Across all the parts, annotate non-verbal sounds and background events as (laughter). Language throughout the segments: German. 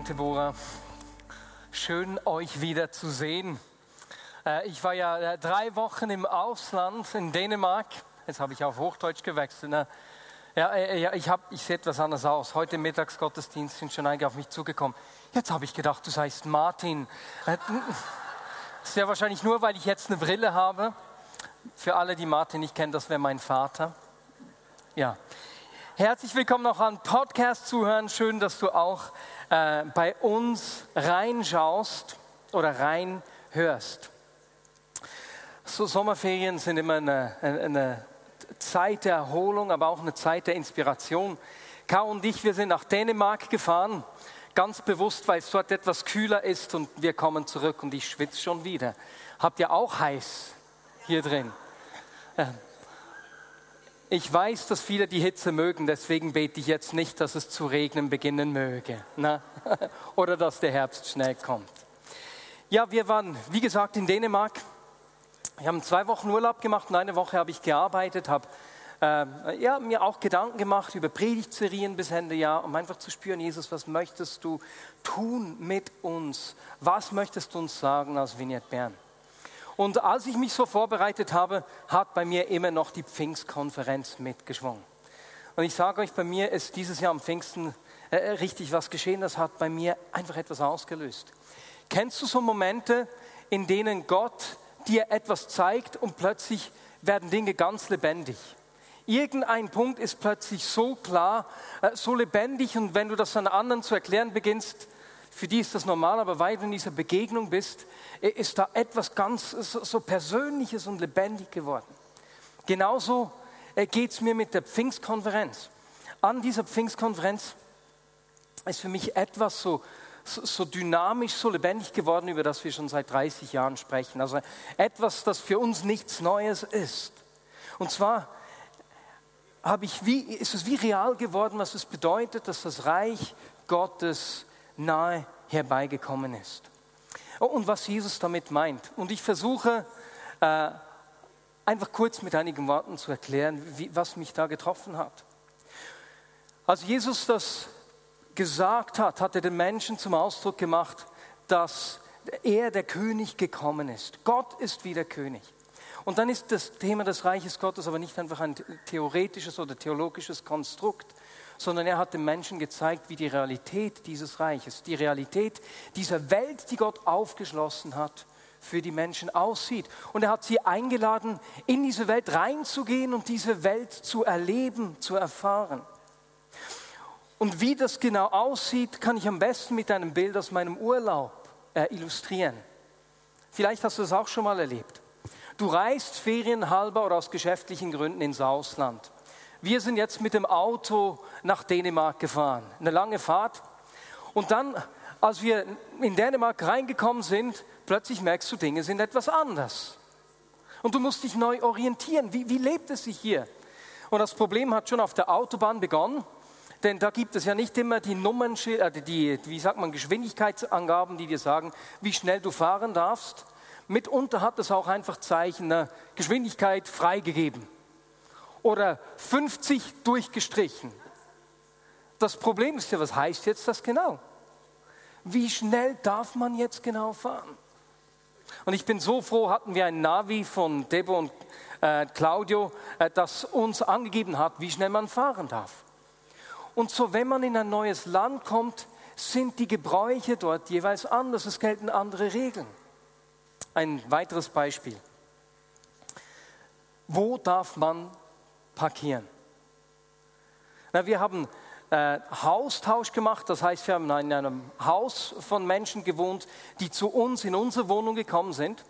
Dank, Deborah. Schön, euch wieder zu sehen. Äh, Ich war ja äh, drei Wochen im Ausland in Dänemark. Jetzt habe ich auf Hochdeutsch gewechselt. ne? Ja, äh, ja ich, hab, ich sehe etwas anders aus. Heute im Mittagsgottesdienst sind schon einige auf mich zugekommen. Jetzt habe ich gedacht, du seist Martin. Äh, ist ja wahrscheinlich nur, weil ich jetzt eine Brille habe. Für alle, die Martin nicht kennen, das wäre mein Vater. Ja. Herzlich willkommen noch an Podcast zuhören. Schön, dass du auch äh, bei uns reinschaust oder reinhörst. So Sommerferien sind immer eine, eine Zeit der Erholung, aber auch eine Zeit der Inspiration. Kao und ich, wir sind nach Dänemark gefahren, ganz bewusst, weil es dort etwas kühler ist und wir kommen zurück und ich schwitze schon wieder. Habt ihr auch heiß hier drin? Äh, Ich weiß, dass viele die Hitze mögen, deswegen bete ich jetzt nicht, dass es zu regnen beginnen möge. Na? (laughs) Oder dass der Herbst schnell kommt. Ja, wir waren, wie gesagt, in Dänemark. Wir haben zwei Wochen Urlaub gemacht und eine Woche habe ich gearbeitet, habe äh, ja, mir auch Gedanken gemacht über Predigtserien bis Ende Jahr, um einfach zu spüren, Jesus, was möchtest du tun mit uns? Was möchtest du uns sagen aus Vignette Bern? Und als ich mich so vorbereitet habe, hat bei mir immer noch die Pfingstkonferenz mitgeschwungen. Und ich sage euch, bei mir ist dieses Jahr am Pfingsten äh, richtig was geschehen, das hat bei mir einfach etwas ausgelöst. Kennst du so Momente, in denen Gott dir etwas zeigt und plötzlich werden Dinge ganz lebendig? Irgendein Punkt ist plötzlich so klar, äh, so lebendig und wenn du das an anderen zu erklären beginnst, für die ist das normal, aber weil du in dieser Begegnung bist, äh, ist da etwas ganz so, Persönliches und lebendig geworden. Genauso geht es mir mit der Pfingstkonferenz. An dieser Pfingstkonferenz ist für mich etwas so, so, so dynamisch, so lebendig geworden, über das wir schon seit 30 Jahren sprechen. Also etwas, das für uns nichts Neues ist. Und zwar habe ich wie, ist es wie real geworden, was es bedeutet, dass das Reich Gottes nahe herbeigekommen ist. Und was Jesus damit meint. Und ich versuche äh, einfach kurz mit einigen Worten zu erklären, was mich da getroffen hat. Als Jesus das gesagt hat, hat er den Menschen zum Ausdruck gemacht, dass er der König gekommen ist. Gott ist wieder König. Und dann ist das Thema des Reiches Gottes aber nicht einfach ein theoretisches oder theologisches Konstrukt, sondern er hat den Menschen gezeigt, wie die Realität dieses Reiches, die Realität dieser Welt, die Gott aufgeschlossen hat, für die Menschen aussieht. Und er hat sie eingeladen, in diese Welt reinzugehen und diese Welt zu erleben, zu erfahren. Und wie das genau aussieht, kann ich am besten mit einem Bild aus meinem Urlaub äh, illustrieren. Vielleicht hast du das auch schon mal erlebt. Du reist ferienhalber oder aus geschäftlichen Gründen ins Ausland. Wir sind jetzt mit dem Auto nach Dänemark gefahren. Eine lange Fahrt. Und dann, als wir in Dänemark reingekommen sind, plötzlich merkst du, Dinge sind etwas anders. Und du musst dich neu orientieren. Wie, wie lebt es sich hier? Und das Problem hat schon auf der Autobahn begonnen. Denn da gibt es ja nicht immer die Nummern, äh, die, wie sagt man, Geschwindigkeitsangaben, die dir sagen, wie schnell du fahren darfst. Mitunter hat es auch einfach Zeichen, äh, Geschwindigkeit freigegeben oder 50 durchgestrichen. Das Problem ist ja, was heißt jetzt das genau? Wie schnell darf man jetzt genau fahren? Und ich bin so froh, hatten wir ein Navi von Debo und äh, Claudio, äh, das uns angegeben hat, wie schnell man fahren darf. Und so, wenn man in ein neues Land kommt, sind die Gebräuche dort jeweils anders. Es gelten andere Regeln. Ein weiteres Beispiel. Wo darf man parkieren? Na, wir haben äh, Haustausch gemacht, das heißt, wir haben in einem Haus von Menschen gewohnt, die zu uns in unsere Wohnung gekommen sind.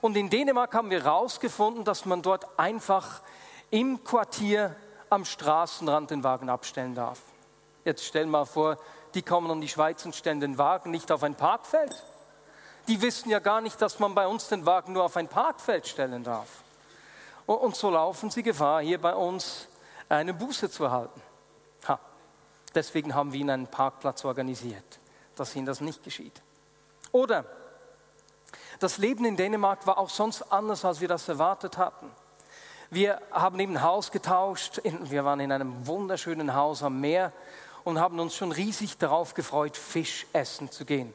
Und in Dänemark haben wir herausgefunden, dass man dort einfach im Quartier am Straßenrand den Wagen abstellen darf. Jetzt stell mal vor, die kommen um die Schweiz und stellen den Wagen nicht auf ein Parkfeld. Die wissen ja gar nicht, dass man bei uns den Wagen nur auf ein Parkfeld stellen darf. Und so laufen sie Gefahr, hier bei uns eine Buße zu erhalten. Ha. Deswegen haben wir ihnen einen Parkplatz organisiert, dass ihnen das nicht geschieht. Oder das Leben in Dänemark war auch sonst anders, als wir das erwartet hatten. Wir haben eben Haus getauscht. Wir waren in einem wunderschönen Haus am Meer und haben uns schon riesig darauf gefreut, Fisch essen zu gehen.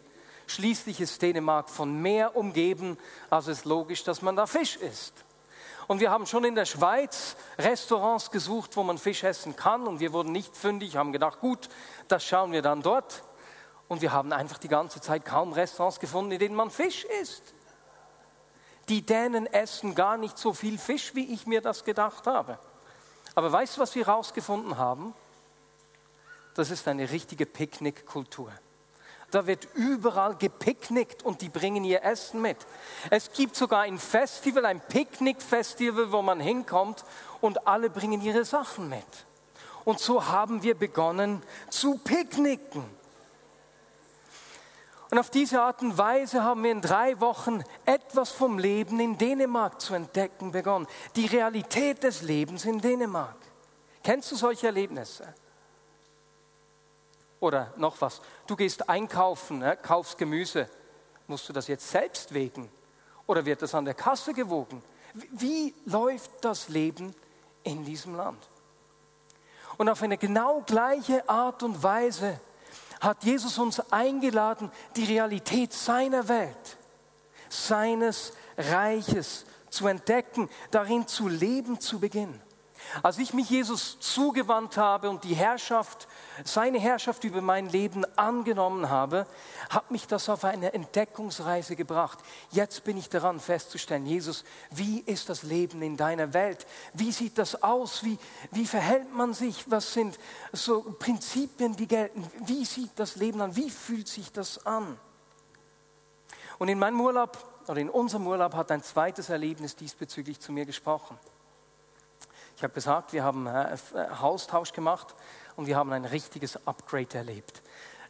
Schließlich ist Dänemark von Meer umgeben, also ist logisch, dass man da Fisch isst. Und wir haben schon in der Schweiz Restaurants gesucht, wo man Fisch essen kann und wir wurden nicht fündig, haben gedacht, gut, das schauen wir dann dort. Und wir haben einfach die ganze Zeit kaum Restaurants gefunden, in denen man Fisch isst. Die Dänen essen gar nicht so viel Fisch, wie ich mir das gedacht habe. Aber weißt du, was wir herausgefunden haben? Das ist eine richtige Picknickkultur. Da wird überall gepicknickt und die bringen ihr Essen mit. Es gibt sogar ein Festival, ein Picknickfestival, wo man hinkommt und alle bringen ihre Sachen mit. Und so haben wir begonnen zu picknicken. Und auf diese Art und Weise haben wir in drei Wochen etwas vom Leben in Dänemark zu entdecken begonnen. Die Realität des Lebens in Dänemark. Kennst du solche Erlebnisse? Oder noch was, du gehst einkaufen, ne, kaufst Gemüse. Musst du das jetzt selbst wägen? Oder wird das an der Kasse gewogen? Wie läuft das Leben in diesem Land? Und auf eine genau gleiche Art und Weise hat Jesus uns eingeladen, die Realität seiner Welt, seines Reiches zu entdecken, darin zu leben zu beginnen. Als ich mich Jesus zugewandt habe und die Herrschaft, seine Herrschaft über mein Leben angenommen habe, hat mich das auf eine Entdeckungsreise gebracht. Jetzt bin ich daran festzustellen, Jesus, wie ist das Leben in deiner Welt? Wie sieht das aus? Wie, wie verhält man sich? Was sind so Prinzipien, die gelten? Wie sieht das Leben an? Wie fühlt sich das an? Und in meinem Urlaub oder in unserem Urlaub hat ein zweites Erlebnis diesbezüglich zu mir gesprochen. Ich habe gesagt, wir haben äh, äh, Haustausch gemacht und wir haben ein richtiges Upgrade erlebt.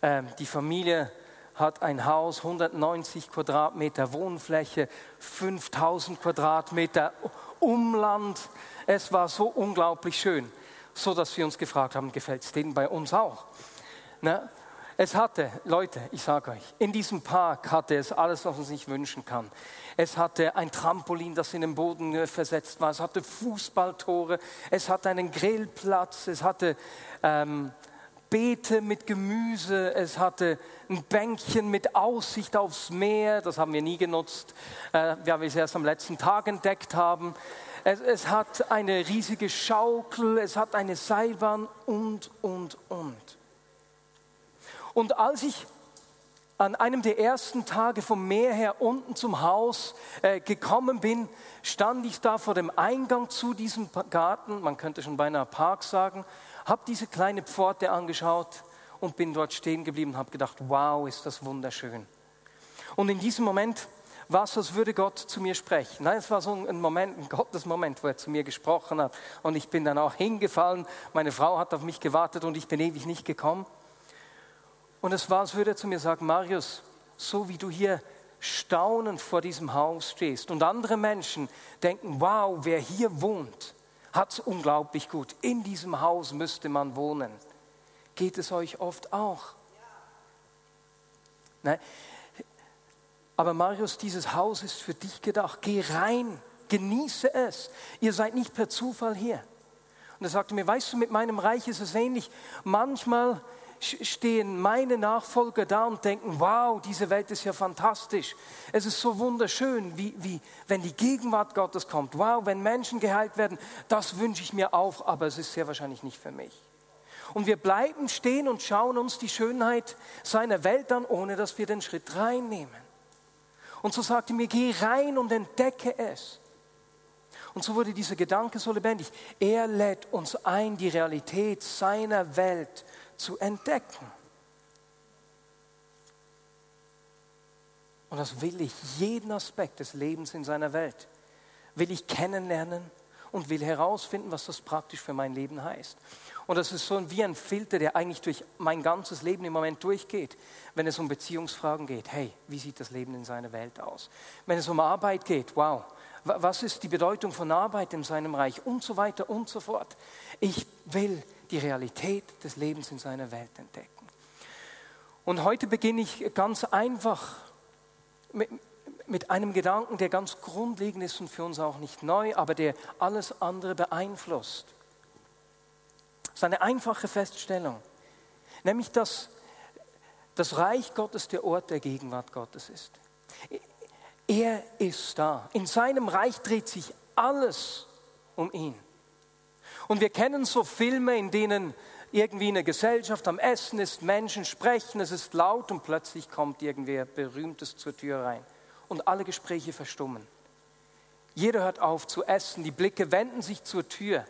Ähm, die Familie hat ein Haus, 190 Quadratmeter Wohnfläche, 5000 Quadratmeter Umland. Es war so unglaublich schön, so dass wir uns gefragt haben, gefällt es denen bei uns auch? Ne? Es hatte, Leute, ich sage euch, in diesem Park hatte es alles, was man sich wünschen kann. Es hatte ein Trampolin, das in den Boden äh, versetzt war. Es hatte Fußballtore. Es hatte einen Grillplatz. Es hatte ähm, Beete mit Gemüse. Es hatte ein Bänkchen mit Aussicht aufs Meer. Das haben wir nie genutzt, äh, weil wir es erst am letzten Tag entdeckt haben. Es, es hat eine riesige Schaukel. Es hat eine Seilbahn und, und, und. Und als ich an einem der ersten Tage vom Meer her unten zum Haus äh, gekommen bin, stand ich da vor dem Eingang zu diesem Garten, man könnte schon beinahe Park sagen, habe diese kleine Pforte angeschaut und bin dort stehen geblieben und habe gedacht, wow, ist das wunderschön. Und in diesem Moment war es, als würde Gott zu mir sprechen. Nein, es war so ein Moment, ein Gottesmoment, wo er zu mir gesprochen hat. Und ich bin dann auch hingefallen. Meine Frau hat auf mich gewartet und ich bin ewig nicht gekommen. Und es war, als würde er zu mir sagen, Marius, so wie du hier staunend vor diesem Haus stehst und andere Menschen denken, wow, wer hier wohnt, hat es unglaublich gut. In diesem Haus müsste man wohnen. Geht es euch oft auch? Nein. Aber Marius, dieses Haus ist für dich gedacht. Geh rein, genieße es. Ihr seid nicht per Zufall hier. Und er sagte mir, weißt du, mit meinem Reich ist es ähnlich. Manchmal stehen meine Nachfolger da und denken, wow, diese Welt ist ja fantastisch. Es ist so wunderschön, wie, wie wenn die Gegenwart Gottes kommt. Wow, wenn Menschen geheilt werden, das wünsche ich mir auch, aber es ist sehr wahrscheinlich nicht für mich. Und wir bleiben stehen und schauen uns die Schönheit seiner Welt an, ohne dass wir den Schritt reinnehmen. Und so sagte mir, geh rein und entdecke es. Und so wurde dieser Gedanke so lebendig. Er lädt uns ein, die Realität seiner Welt zu entdecken. Und das will ich, jeden Aspekt des Lebens in seiner Welt will ich kennenlernen und will herausfinden, was das praktisch für mein Leben heißt. Und das ist so wie ein Filter, der eigentlich durch mein ganzes Leben im Moment durchgeht. Wenn es um Beziehungsfragen geht, hey, wie sieht das Leben in seiner Welt aus? Wenn es um Arbeit geht, wow, was ist die Bedeutung von Arbeit in seinem Reich und so weiter und so fort. Ich will die Realität des Lebens in seiner Welt entdecken. Und heute beginne ich ganz einfach mit, mit einem Gedanken, der ganz grundlegend ist und für uns auch nicht neu, aber der alles andere beeinflusst. Das ist eine einfache Feststellung, nämlich dass das Reich Gottes der Ort der Gegenwart Gottes ist. Er ist da. In seinem Reich dreht sich alles um ihn. Und wir kennen so Filme, in denen irgendwie eine Gesellschaft am Essen ist, Menschen sprechen, es ist laut und plötzlich kommt irgendwer Berühmtes zur Tür rein und alle Gespräche verstummen. Jeder hört auf zu essen, die Blicke wenden sich zur Tür.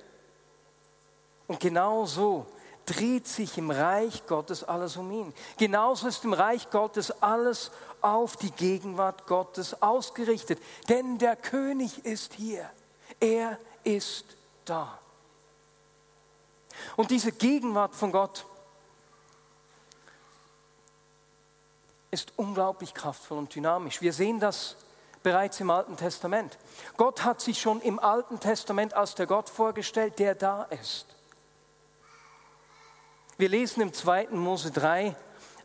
Und genau so dreht sich im Reich Gottes alles um ihn. Genauso ist im Reich Gottes alles auf die Gegenwart Gottes ausgerichtet. Denn der König ist hier. Er ist da. Und diese Gegenwart von Gott ist unglaublich kraftvoll und dynamisch. Wir sehen das bereits im Alten Testament. Gott hat sich schon im Alten Testament als der Gott vorgestellt, der da ist. Wir lesen im 2. Mose 3,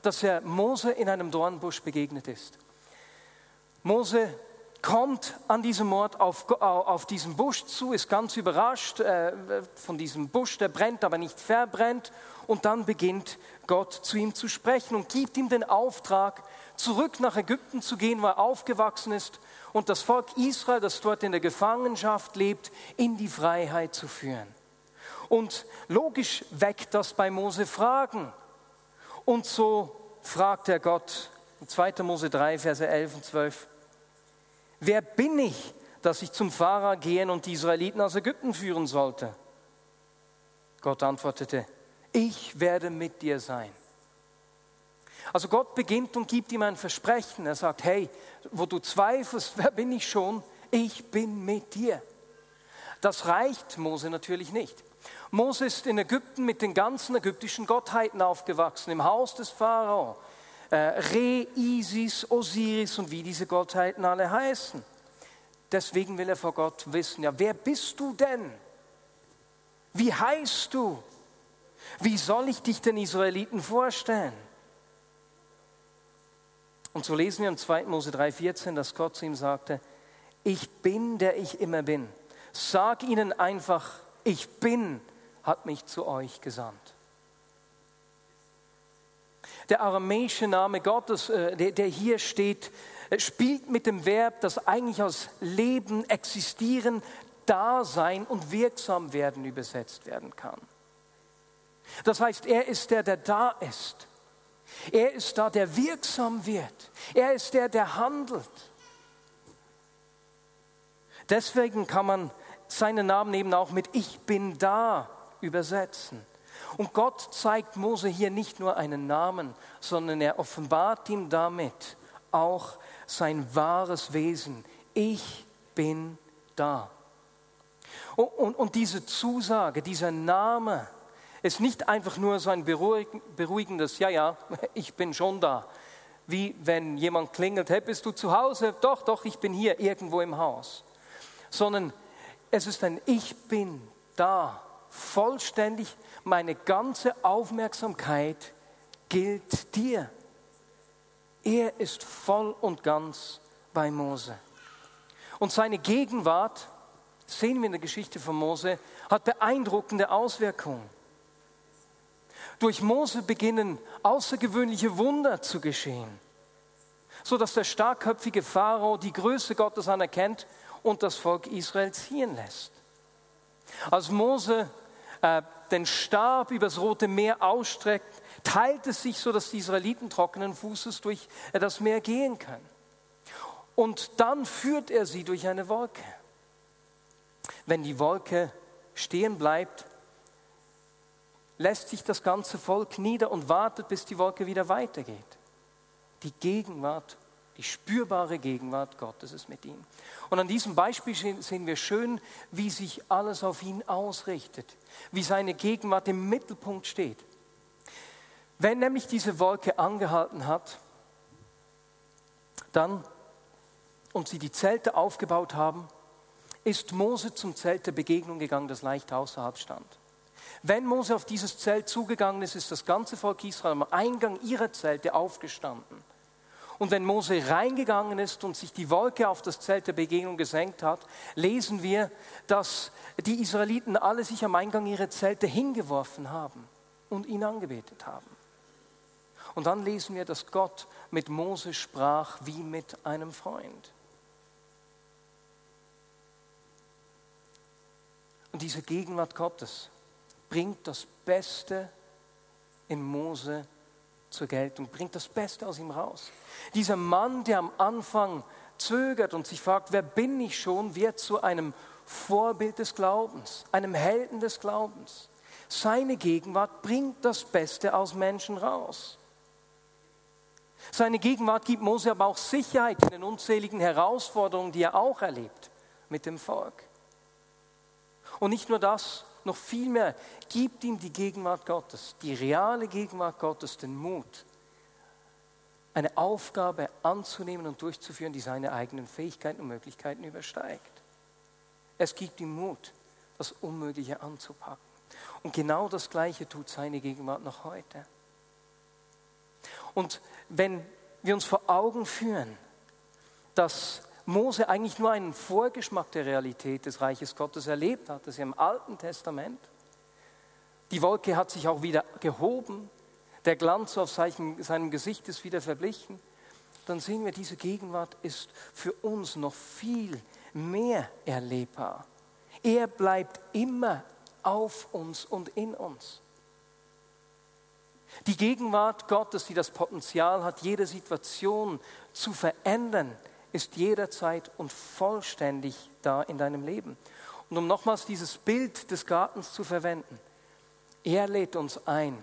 dass er Mose in einem Dornbusch begegnet ist. Mose kommt an diesem Ort auf, auf diesen Busch zu, ist ganz überrascht äh, von diesem Busch, der brennt, aber nicht verbrennt. Und dann beginnt Gott zu ihm zu sprechen und gibt ihm den Auftrag, zurück nach Ägypten zu gehen, wo er aufgewachsen ist und das Volk Israel, das dort in der Gefangenschaft lebt, in die Freiheit zu führen. Und logisch weckt das bei Mose Fragen. Und so fragt er Gott, 2. Mose 3, Verse 11 und 12, wer bin ich, dass ich zum Pharao gehen und die Israeliten aus Ägypten führen sollte? Gott antwortete, ich werde mit dir sein. Also Gott beginnt und gibt ihm ein Versprechen. Er sagt, hey, wo du zweifelst, wer bin ich schon? Ich bin mit dir. Das reicht Mose natürlich nicht. Mose ist in Ägypten mit den ganzen ägyptischen Gottheiten aufgewachsen, im Haus des Pharao. Äh, Re, Isis, Osiris und wie diese Gottheiten alle heißen. Deswegen will er vor Gott wissen, ja, wer bist du denn? Wie heißt du? Wie soll ich dich den Israeliten vorstellen? Und so lesen wir im 2. Mose 3,14, dass Gott zu ihm sagte: Ich bin, der ich immer bin. Sag ihnen einfach, ich bin, hat mich zu euch gesandt. Der aramäische Name Gottes, äh, der hier steht, äh, spielt mit dem Verb, das eigentlich aus Leben, Existieren, Dasein und wirksam werden übersetzt werden kann. Das heißt, er ist der, der da ist. Er ist da, der wirksam wird. Er ist der, der handelt. Deswegen kann man seinen Namen eben auch mit Ich bin da übersetzen. Und Gott zeigt Mose hier nicht nur einen Namen, sondern er offenbart ihm damit auch sein wahres Wesen. Ich bin da. Und, und, und diese Zusage, dieser Name, ist nicht einfach nur so ein beruhigendes, ja, ja, (laughs) ich bin schon da. Wie wenn jemand klingelt, hey, bist du zu Hause? Doch, doch, ich bin hier irgendwo im Haus. Sondern es ist ein Ich bin da, vollständig, meine ganze Aufmerksamkeit gilt dir. Er ist voll und ganz bei Mose. Und seine Gegenwart, sehen wir in der Geschichte von Mose, hat beeindruckende Auswirkungen. Durch Mose beginnen außergewöhnliche Wunder zu geschehen, sodass der starkköpfige Pharao die Größe Gottes anerkennt und das Volk Israel ziehen lässt. Als Mose äh, den Stab übers Rote Meer ausstreckt, teilt es sich so, dass die Israeliten trockenen Fußes durch äh, das Meer gehen können. Und dann führt er sie durch eine Wolke. Wenn die Wolke stehen bleibt, lässt sich das ganze Volk nieder und wartet, bis die Wolke wieder weitergeht. Die Gegenwart Die spürbare Gegenwart Gottes ist mit ihm. Und an diesem Beispiel sehen wir schön, wie sich alles auf ihn ausrichtet, wie seine Gegenwart im Mittelpunkt steht. Wenn nämlich diese Wolke angehalten hat, dann und sie die Zelte aufgebaut haben, ist Mose zum Zelt der Begegnung gegangen, das leicht außerhalb stand. Wenn Mose auf dieses Zelt zugegangen ist, ist das ganze Volk Israel am Eingang ihrer Zelte aufgestanden. Und wenn Mose reingegangen ist und sich die Wolke auf das Zelt der Begegnung gesenkt hat, lesen wir, dass die Israeliten alle sich am Eingang ihrer Zelte hingeworfen haben und ihn angebetet haben. Und dann lesen wir, dass Gott mit Mose sprach wie mit einem Freund. Und diese Gegenwart Gottes bringt das Beste in Mose zur Geltung, bringt das Beste aus ihm raus. Dieser Mann, der am Anfang zögert und sich fragt, wer bin ich schon, wird zu einem Vorbild des Glaubens, einem Helden des Glaubens. Seine Gegenwart bringt das Beste aus Menschen raus. Seine Gegenwart gibt Mose aber auch Sicherheit in den unzähligen Herausforderungen, die er auch erlebt mit dem Volk. Und nicht nur das, noch viel mehr, gibt ihm die Gegenwart Gottes, die reale Gegenwart Gottes, den Mut, eine Aufgabe anzunehmen und durchzuführen, die seine eigenen Fähigkeiten und Möglichkeiten übersteigt. Es gibt ihm Mut, das Unmögliche anzupacken. Und genau das Gleiche tut seine Gegenwart noch heute. Und wenn wir uns vor Augen führen, dass Mose eigentlich nur einen Vorgeschmack der Realität des Reiches Gottes erlebt hat, das ist im Alten Testament. Die Wolke hat sich auch wieder gehoben, der Glanz auf seinem Gesicht ist wieder verblichen. Dann sehen wir, diese Gegenwart ist für uns noch viel mehr erlebbar. Er bleibt immer auf uns und in uns. Die Gegenwart Gottes, die das Potenzial hat, jede Situation zu verändern, ist jederzeit und vollständig da in deinem Leben. Und um nochmals dieses Bild des Gartens zu verwenden, er lädt uns ein,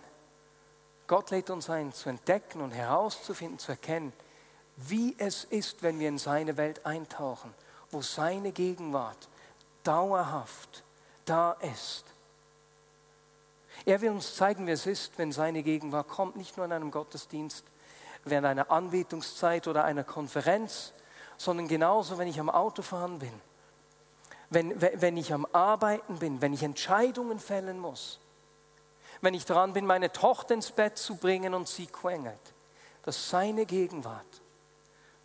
Gott lädt uns ein, zu entdecken und herauszufinden, zu erkennen, wie es ist, wenn wir in seine Welt eintauchen, wo seine Gegenwart dauerhaft da ist. Er will uns zeigen, wie es ist, wenn seine Gegenwart kommt, nicht nur in einem Gottesdienst, während einer Anbetungszeit oder einer Konferenz, sondern genauso, wenn ich am Autofahren bin, wenn, wenn ich am Arbeiten bin, wenn ich Entscheidungen fällen muss, wenn ich daran bin, meine Tochter ins Bett zu bringen und sie quengelt, dass seine Gegenwart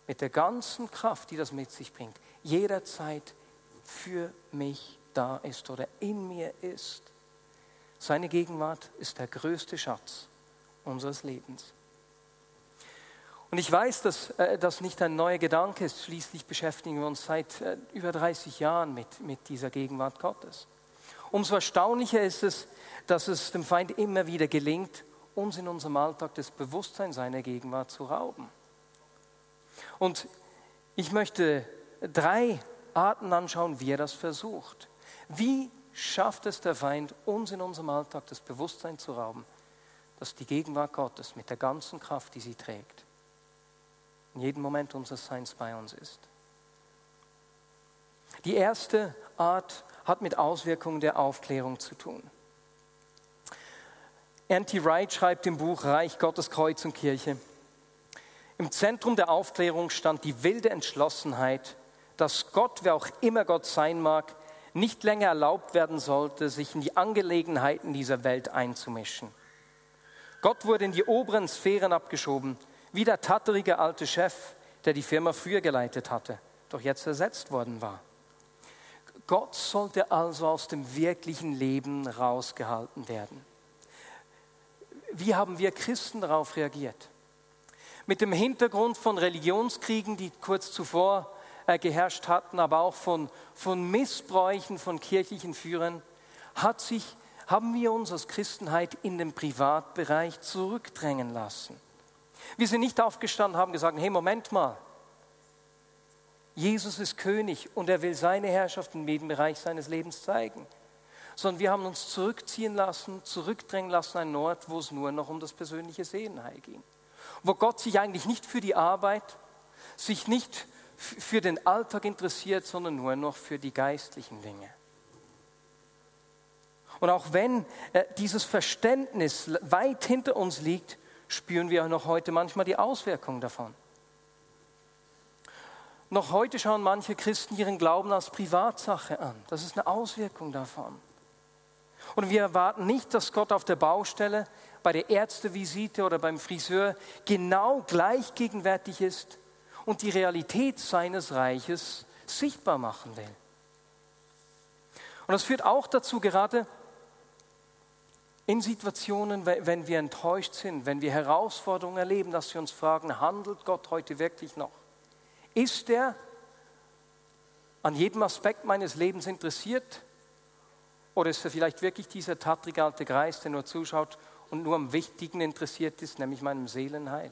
mit der ganzen Kraft, die das mit sich bringt, jederzeit für mich da ist oder in mir ist. Seine Gegenwart ist der größte Schatz unseres Lebens. Und ich weiß, dass äh, das nicht ein neuer Gedanke ist. Schließlich beschäftigen wir uns seit äh, über 30 Jahren mit, mit dieser Gegenwart Gottes. Umso erstaunlicher ist es, dass es dem Feind immer wieder gelingt, uns in unserem Alltag das Bewusstsein seiner Gegenwart zu rauben. Und ich möchte drei Arten anschauen, wie er das versucht. Wie schafft es der Feind, uns in unserem Alltag das Bewusstsein zu rauben, dass die Gegenwart Gottes mit der ganzen Kraft, die sie trägt, in jedem Moment unseres Seins bei uns ist. Die erste Art hat mit Auswirkungen der Aufklärung zu tun. Anti Wright schreibt im Buch Reich Gottes Kreuz und Kirche. Im Zentrum der Aufklärung stand die wilde Entschlossenheit, dass Gott, wer auch immer Gott sein mag, nicht länger erlaubt werden sollte, sich in die Angelegenheiten dieser Welt einzumischen. Gott wurde in die oberen Sphären abgeschoben wie der tatterige alte Chef, der die Firma früher geleitet hatte, doch jetzt ersetzt worden war. Gott sollte also aus dem wirklichen Leben rausgehalten werden. Wie haben wir Christen darauf reagiert? Mit dem Hintergrund von Religionskriegen, die kurz zuvor äh, geherrscht hatten, aber auch von, von Missbräuchen von kirchlichen Führern, hat sich, haben wir uns als Christenheit in den Privatbereich zurückdrängen lassen. Wir sind nicht aufgestanden, haben gesagt, hey, Moment mal. Jesus ist König und er will seine Herrschaft in jedem Bereich seines Lebens zeigen. Sondern wir haben uns zurückziehen lassen, zurückdrängen lassen an einen Ort, wo es nur noch um das persönliche Seelenheil ging. Wo Gott sich eigentlich nicht für die Arbeit, sich nicht für den Alltag interessiert, sondern nur noch für die geistlichen Dinge. Und auch wenn äh, dieses Verständnis weit hinter uns liegt, spüren wir auch noch heute manchmal die Auswirkungen davon. Noch heute schauen manche Christen ihren Glauben als Privatsache an. Das ist eine Auswirkung davon. Und wir erwarten nicht, dass Gott auf der Baustelle, bei der Ärztevisite oder beim Friseur genau gleich gegenwärtig ist und die Realität seines Reiches sichtbar machen will. Und das führt auch dazu, gerade in Situationen, wenn wir enttäuscht sind, wenn wir Herausforderungen erleben, dass wir uns fragen, handelt Gott heute wirklich noch? Ist er an jedem Aspekt meines Lebens interessiert? Oder ist er vielleicht wirklich dieser tattrige alte Greis, der nur zuschaut und nur am Wichtigen interessiert ist, nämlich meinem Seelenheil?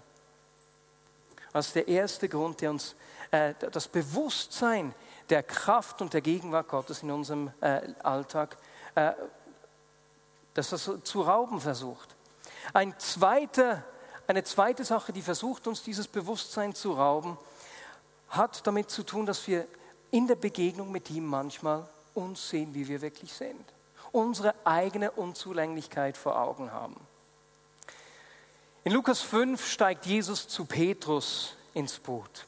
Das ist der erste Grund, der uns äh, das Bewusstsein der Kraft und der Gegenwart Gottes in unserem äh, Alltag äh, dass das zu rauben versucht. Ein zweiter, eine zweite Sache, die versucht, uns dieses Bewusstsein zu rauben, hat damit zu tun, dass wir in der Begegnung mit ihm manchmal uns sehen, wie wir wirklich sind. Unsere eigene Unzulänglichkeit vor Augen haben. In Lukas 5 steigt Jesus zu Petrus ins Boot.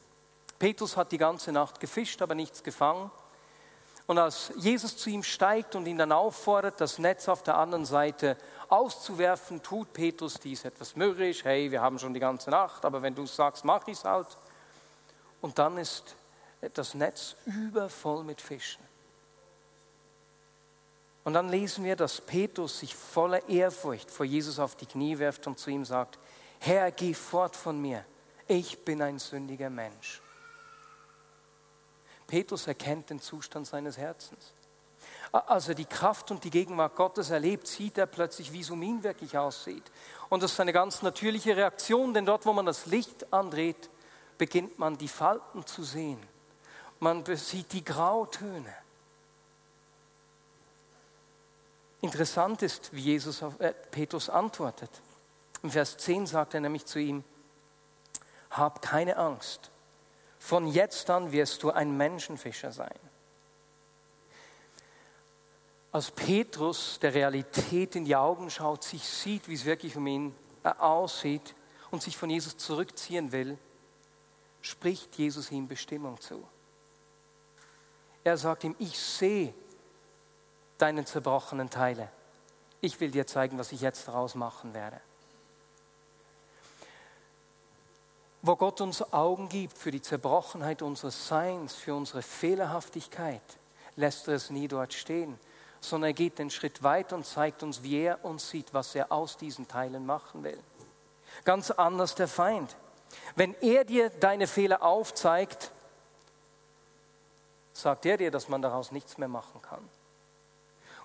Petrus hat die ganze Nacht gefischt, aber nichts gefangen. Und als Jesus zu ihm steigt und ihn dann auffordert, das Netz auf der anderen Seite auszuwerfen, tut Petrus dies etwas mürrisch. Hey, wir haben schon die ganze Nacht, aber wenn du sagst, mach ich es halt. Und dann ist das Netz übervoll mit Fischen. Und dann lesen wir, dass Petrus sich voller Ehrfurcht vor Jesus auf die Knie wirft und zu ihm sagt, Herr, geh fort von mir, ich bin ein sündiger Mensch. Petrus erkennt den Zustand seines Herzens. Als er die Kraft und die Gegenwart Gottes erlebt, sieht er plötzlich, wie es um ihn wirklich aussieht. Und das ist eine ganz natürliche Reaktion, denn dort, wo man das Licht andreht, beginnt man die Falten zu sehen. Man sieht die Grautöne. Interessant ist, wie Jesus auf äh, Petrus antwortet. Im Vers 10 sagt er nämlich zu ihm, hab keine Angst, von jetzt an wirst du ein Menschenfischer sein. Als Petrus der Realität in die Augen schaut, sich sieht, wie es wirklich um ihn äh, aussieht und sich von Jesus zurückziehen will, spricht Jesus ihm Bestimmung zu. Er sagt ihm, ich sehe deine zerbrochenen Teile. Ich will dir zeigen, was ich jetzt daraus machen werde. Wo Gott uns Augen gibt für die Zerbrochenheit unseres Seins, für unsere Fehlerhaftigkeit, lässt er es nie dort stehen, sondern er geht den Schritt weiter und zeigt uns, wie er uns sieht, was er aus diesen Teilen machen will. Ganz anders der Feind. Wenn er dir deine Fehler aufzeigt, sagt er dir, dass man daraus nichts mehr machen kann.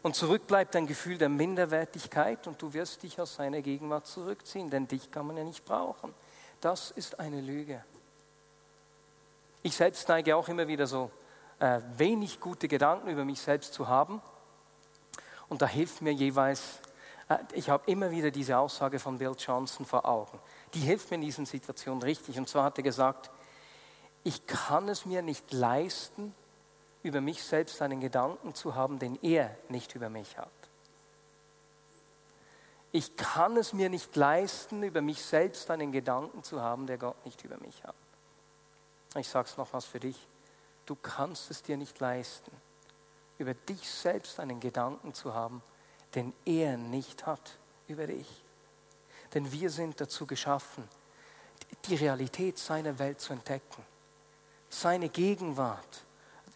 Und zurück bleibt ein Gefühl der Minderwertigkeit und du wirst dich aus seiner Gegenwart zurückziehen, denn dich kann man ja nicht brauchen. Das ist eine Lüge. Ich selbst neige auch immer wieder so äh, wenig gute Gedanken über mich selbst zu haben. Und da hilft mir jeweils, äh, ich habe immer wieder diese Aussage von Bill Johnson vor Augen. Die hilft mir in diesen Situationen richtig. Und zwar hat er gesagt, ich kann es mir nicht leisten, über mich selbst einen Gedanken zu haben, den er nicht über mich hat ich kann es mir nicht leisten, über mich selbst einen Gedanken zu haben, der Gott nicht über mich hat. Ich sage es noch was für dich. Du kannst es dir nicht leisten, über dich selbst einen Gedanken zu haben, den er nicht hat über dich. Denn wir sind dazu geschaffen, die Realität seiner Welt zu entdecken, seine Gegenwart,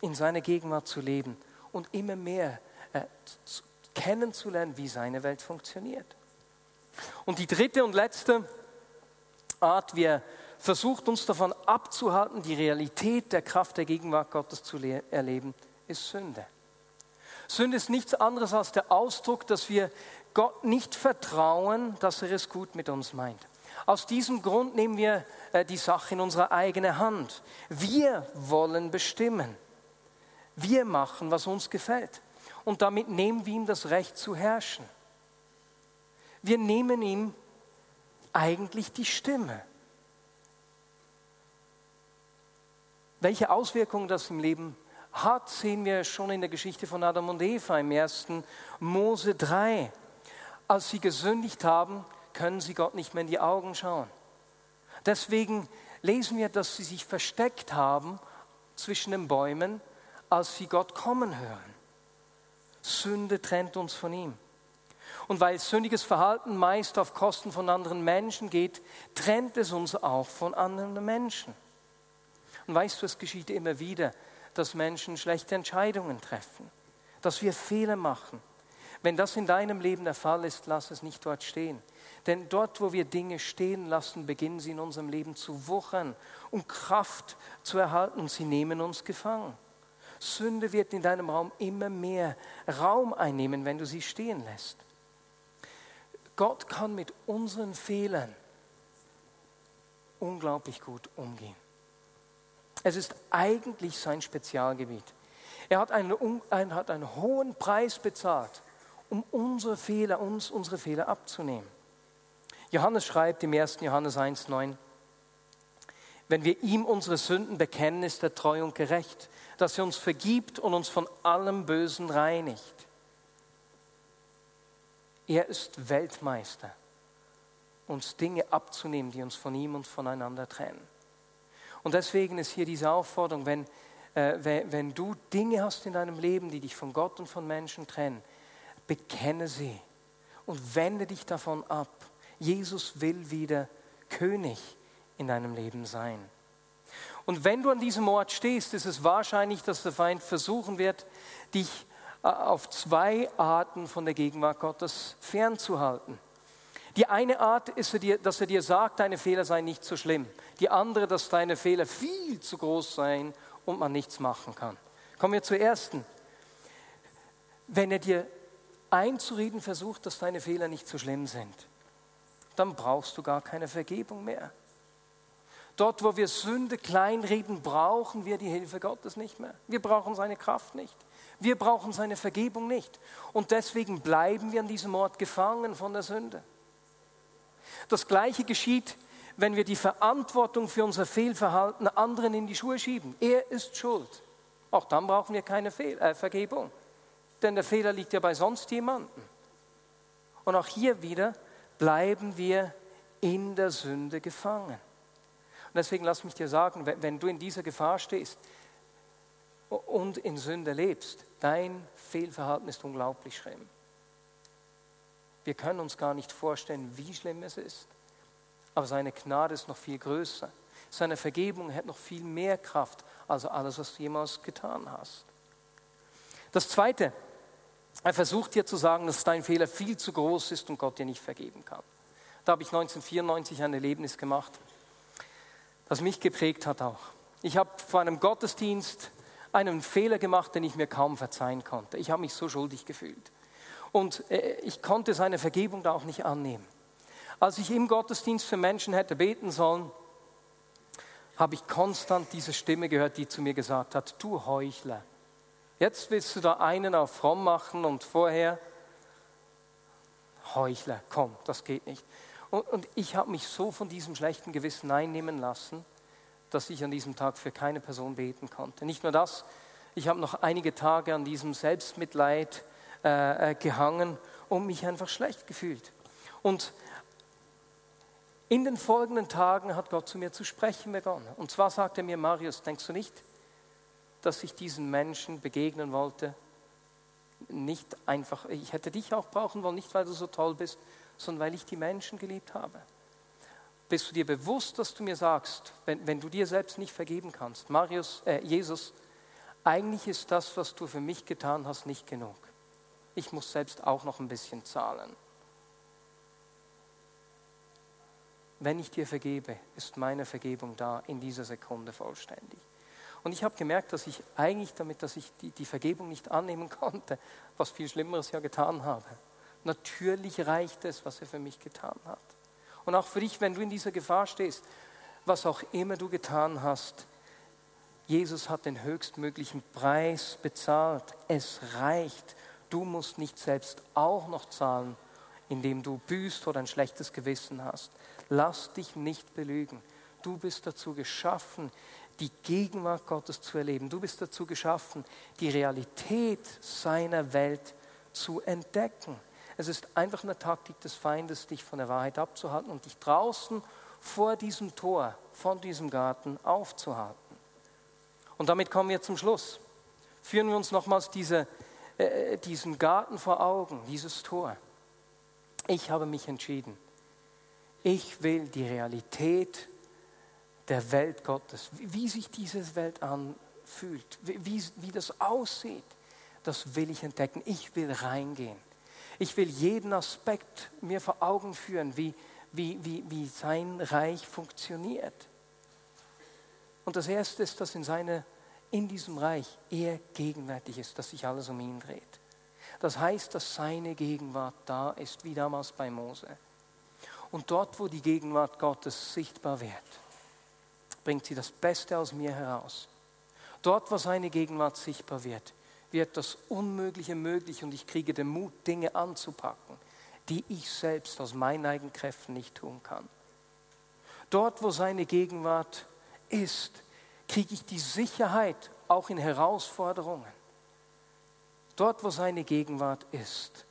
in seiner Gegenwart zu leben und immer mehr äh, kennenzulernen, wie seine Welt funktioniert. Und die dritte und letzte Art, wie er versucht uns davon abzuhalten, die Realität der Kraft der Gegenwart Gottes zu erleben, ist Sünde. Sünde ist nichts anderes als der Ausdruck, dass wir Gott nicht vertrauen, dass er es gut mit uns meint. Aus diesem Grund nehmen wir äh, die Sache in unsere eigene Hand. Wir wollen bestimmen. Wir machen, was uns gefällt. Und damit nehmen wir ihm das Recht zu herrschen wir nehmen ihm eigentlich die Stimme. Welche Auswirkungen das im Leben hat, sehen wir schon in der Geschichte von Adam und Eva im 1. Mose 3. Als sie gesündigt haben, können sie Gott nicht mehr in die Augen schauen. Deswegen lesen wir, dass sie sich versteckt haben zwischen den Bäumen, als sie Gott kommen hören. Sünde trennt uns von ihm. Und weil sündiges Verhalten meist auf Kosten von anderen Menschen geht, trennt es uns auch von anderen Menschen. Und weißt du, es geschieht immer wieder, dass Menschen schlechte Entscheidungen treffen, dass wir Fehler machen. Wenn das in deinem Leben der Fall ist, lass es nicht dort stehen. Denn dort, wo wir Dinge stehen lassen, beginnen sie in unserem Leben zu wuchern und Kraft zu erhalten und sie nehmen uns gefangen. Sünde wird in deinem Raum immer mehr Raum einnehmen, wenn du sie stehen lässt. Gott kann mit unseren Fehlern unglaublich gut umgehen. Es ist eigentlich sein Spezialgebiet. Er hat einen, er hat einen hohen Preis bezahlt, um unsere Fehler, uns unsere Fehler abzunehmen. Johannes schreibt im 1. Johannes 1,9, wenn wir ihm unsere Sünden bekennen, ist er treu und gerecht, dass er uns vergibt und uns von allem Bösen reinigt. Er ist Weltmeister, uns Dinge abzunehmen, die uns von ihm und voneinander trennen. Und deswegen ist hier diese Aufforderung, wenn, äh, wenn, du Dinge hast in deinem Leben, die dich von Gott und von Menschen trennen, bekenne sie und wende dich davon ab. Jesus will wieder König in deinem Leben sein. Und wenn du an diesem Ort stehst, ist es wahrscheinlich, dass der Feind versuchen wird, dich auf zwei Arten von der Gegenwart Gottes fernzuhalten. Die eine Art ist, dass er dir sagt, deine Fehler seien nicht so schlimm. Die andere, dass deine Fehler viel zu groß seien und man nichts machen kann. Kommen wir zur ersten. Wenn er dir einzureden versucht, dass deine Fehler nicht so schlimm sind, dann brauchst du gar keine Vergebung mehr. Dort, wo wir Sünde kleinreden, brauchen wir die Hilfe Gottes nicht mehr. Wir brauchen seine Kraft nicht. Wir brauchen seine Vergebung nicht. Und deswegen bleiben wir an diesem Ort gefangen von der Sünde. Das Gleiche geschieht, wenn wir die Verantwortung für unser Fehlverhalten anderen in die Schuhe schieben. Er ist schuld. Auch dann brauchen wir keine Fehl äh, Vergebung. Denn der Fehler liegt ja bei sonst jemandem. Und auch hier wieder bleiben wir in der Sünde gefangen. Und deswegen lass mich dir sagen, wenn du in dieser Gefahr stehst und in Sünde lebst, dein Fehlverhalten ist unglaublich schlimm. Wir können uns gar nicht vorstellen, wie schlimm es ist. Aber seine Gnade ist noch viel größer. Seine Vergebung hat noch viel mehr Kraft als alles, was du jemals getan hast. Das Zweite, er versucht dir zu sagen, dass dein Fehler viel zu groß ist und Gott dir nicht vergeben kann. Da habe ich 1994 ein Erlebnis gemacht, das mich geprägt hat auch. Ich habe vor einem Gottesdienst einen Fehler gemacht, den ich mir kaum verzeihen konnte. Ich habe mich so schuldig gefühlt. Und äh, ich konnte seine Vergebung da auch nicht annehmen. Als ich im Gottesdienst für Menschen hätte beten sollen, habe ich konstant diese Stimme gehört, die zu mir gesagt hat, du Heuchler, Jetzt willst du da einen auf fromm machen und vorher Heuchler, komm, das geht nicht. Und, und ich habe mich so von diesem schlechten Gewissen einnehmen lassen, dass ich an diesem Tag für keine Person beten konnte. Nicht nur das, ich habe noch einige Tage an diesem Selbstmitleid äh, äh gehangen und mich einfach schlecht gefühlt. Und in den folgenden Tagen hat Gott zu mir zu sprechen begonnen. Und zwar sagte er mir, Marius, denkst du nicht, dass ich diesen Menschen begegnen wollte. Nicht einfach, ich hätte dich auch brauchen wollen, nicht weil du so toll bist, sondern weil ich die Menschen geliebt habe. Bist du dir bewusst, dass du mir sagst, wenn, wenn du dir selbst nicht vergeben kannst, Marius, äh, Jesus, eigentlich ist das, was du für mich getan hast, nicht genug. Ich muss selbst auch noch ein bisschen zahlen. Wenn ich dir vergebe, ist meine Vergebung da in dieser Sekunde vollständig. Und ich habe gemerkt, dass ich eigentlich damit, dass ich die, die Vergebung nicht annehmen (laughs) konnte, was viel Schlimmeres ja getan habe. Natürlich reicht es, was er für mich getan hat. Und auch für dich, wenn du in dieser Gefahr stehst, was auch immer du getan hast, Jesus hat den höchstmöglichen Preis bezahlt. Es reicht. Du musst nicht selbst auch noch zahlen, indem du büßt oder ein schlechtes Gewissen hast. Lass dich nicht belügen. Du bist dazu geschaffen, die Gegenwart Gottes zu erleben. Du bist dazu geschaffen, die Realität seiner Welt zu entdecken. Es ist einfach eine Taktik des Feindes, dich von der Wahrheit abzuhalten und dich draußen vor diesem Tor, von diesem Garten aufzuhalten. Und damit kommen wir zum Schluss. Führen wir uns nochmals diese, äh, diesen Garten vor Augen, dieses Tor. Ich habe mich entschieden. Ich will die Realität der Welt Gottes, wie sich diese Welt anfühlt, wie, wie das aussieht, das will ich entdecken. Ich will reingehen. Ich will jeden Aspekt mir vor Augen führen, wie, wie, wie, wie sein Reich funktioniert. Und das Erste ist, dass in, seine, in diesem Reich er gegenwärtig ist, dass sich alles um ihn dreht. Das heißt, dass seine Gegenwart da ist, wie damals bei Mose. Und dort, wo die Gegenwart Gottes sichtbar wird, bringt sie das Beste aus mir heraus. Dort, wo seine Gegenwart sichtbar wird, wird das Unmögliche möglich und ich kriege den Mut, Dinge anzupacken, die ich selbst aus meinen eigenen Kräften nicht tun kann. Dort, wo seine Gegenwart ist, kriege ich die Sicherheit, auch in Herausforderungen. Dort, wo seine Gegenwart ist,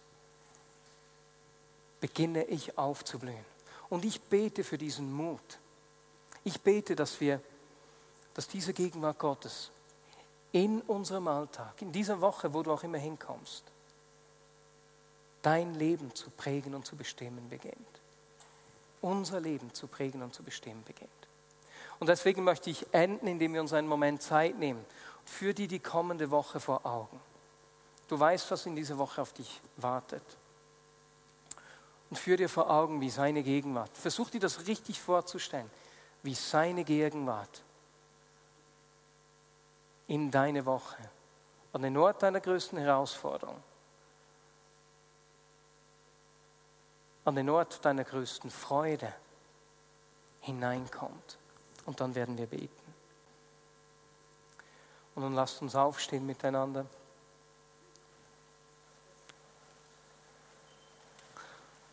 beginne ich aufzublühen. Und ich bete für diesen Mut. Ich bete, dass wir, dass diese Gegenwart Gottes in unserem Alltag, in dieser Woche, wo du auch immer hinkommst, dein Leben zu prägen und zu bestimmen beginnt. Unser Leben zu prägen und zu bestimmen beginnt. Und deswegen möchte ich enden, indem wir uns einen Moment Zeit nehmen für die die kommende Woche vor Augen. Du weißt, was in dieser Woche auf dich wartet. Und führ dir vor Augen, wie seine Gegenwart. Versuch dir das richtig vorzustellen wie seine Gegenwart in deine Woche, an den Ort deiner größten Herausforderung, an den Ort deiner größten Freude hineinkommt. Und dann werden wir beten. Und nun lasst uns aufstehen miteinander.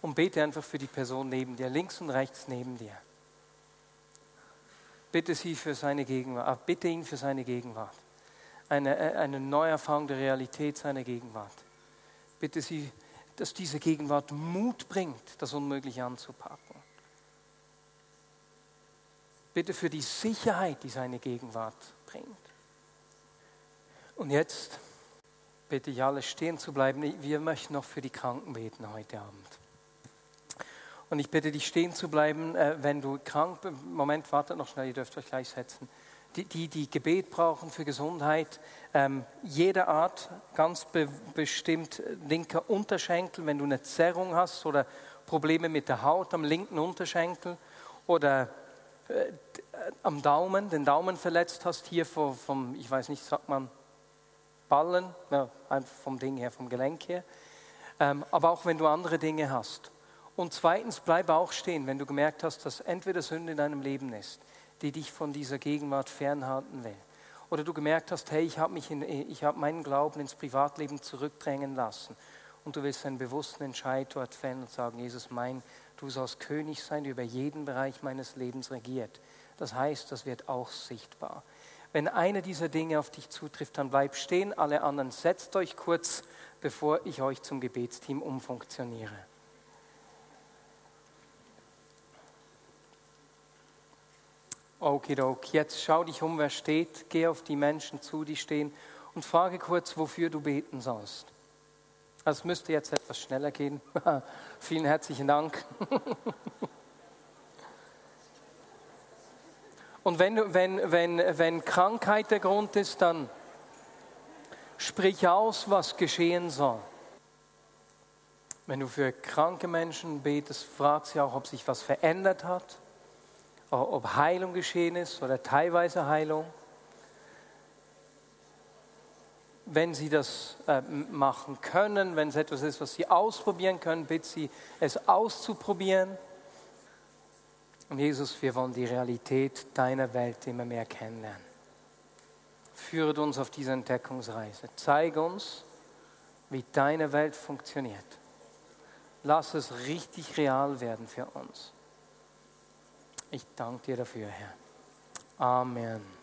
Und bete einfach für die Person neben dir, links und rechts neben dir. Bitte sie für seine Gegenwart, bitte ihn für seine Gegenwart. Eine, äh, eine Neuerfahrung der Realität seiner Gegenwart. Bitte sie, dass diese Gegenwart Mut bringt, das Unmögliche anzupacken. Bitte für die Sicherheit, die seine Gegenwart bringt. Und jetzt bitte ich alle stehen zu bleiben. Wir möchten noch für die Kranken beten heute Abend. Und ich bitte dich stehen zu bleiben, äh, wenn du krank bist. Moment, wartet noch schnell, ihr dürft euch gleich setzen. Die, die, Gebet brauchen für Gesundheit, ähm, jeder Art, ganz be bestimmt linker Unterschenkel, wenn du eine Zerrung hast oder Probleme mit der Haut am linken Unterschenkel oder äh, am Daumen, den Daumen verletzt hast, hier vom, vom ich weiß nicht, sagt man Ballen, ja, vom Ding her, vom Gelenk her. Ähm, aber auch wenn du andere Dinge hast. Und zweitens, bleib auch stehen, wenn du gemerkt hast, dass entweder Sünde in deinem Leben ist, die dich von dieser Gegenwart fernhalten will. Oder du gemerkt hast, hey, ich habe hab meinen Glauben ins Privatleben zurückdrängen lassen. Und du willst einen bewussten Entscheid dort fällen und sagen, Jesus, mein, du sollst König sein, der über jeden Bereich meines Lebens regiert. Das heißt, das wird auch sichtbar. Wenn eine dieser Dinge auf dich zutrifft, dann bleib stehen. Alle anderen setzt euch kurz, bevor ich euch zum Gebetsteam umfunktioniere. Okidok, jetzt schau dich um, wer steht, geh auf die Menschen zu, die stehen und frage kurz, wofür du beten sollst. Es müsste jetzt etwas schneller gehen. (laughs) Vielen herzlichen Dank. (laughs) und wenn, wenn, wenn, wenn Krankheit der Grund ist, dann sprich aus, was geschehen soll. Wenn du für kranke Menschen betest, frag sie auch, ob sich was verändert hat ob Heilung geschehen ist oder teilweise Heilung. Wenn Sie das äh, machen können, wenn es etwas ist, was Sie ausprobieren können, bitte Sie, es auszuprobieren. Und Jesus, wir wollen die Realität deiner Welt immer mehr kennenlernen. Führe uns auf diese Entdeckungsreise. Zeige uns, wie deine Welt funktioniert. Lass es richtig real werden für uns. Ich danke dir dafür, Herr. Amen.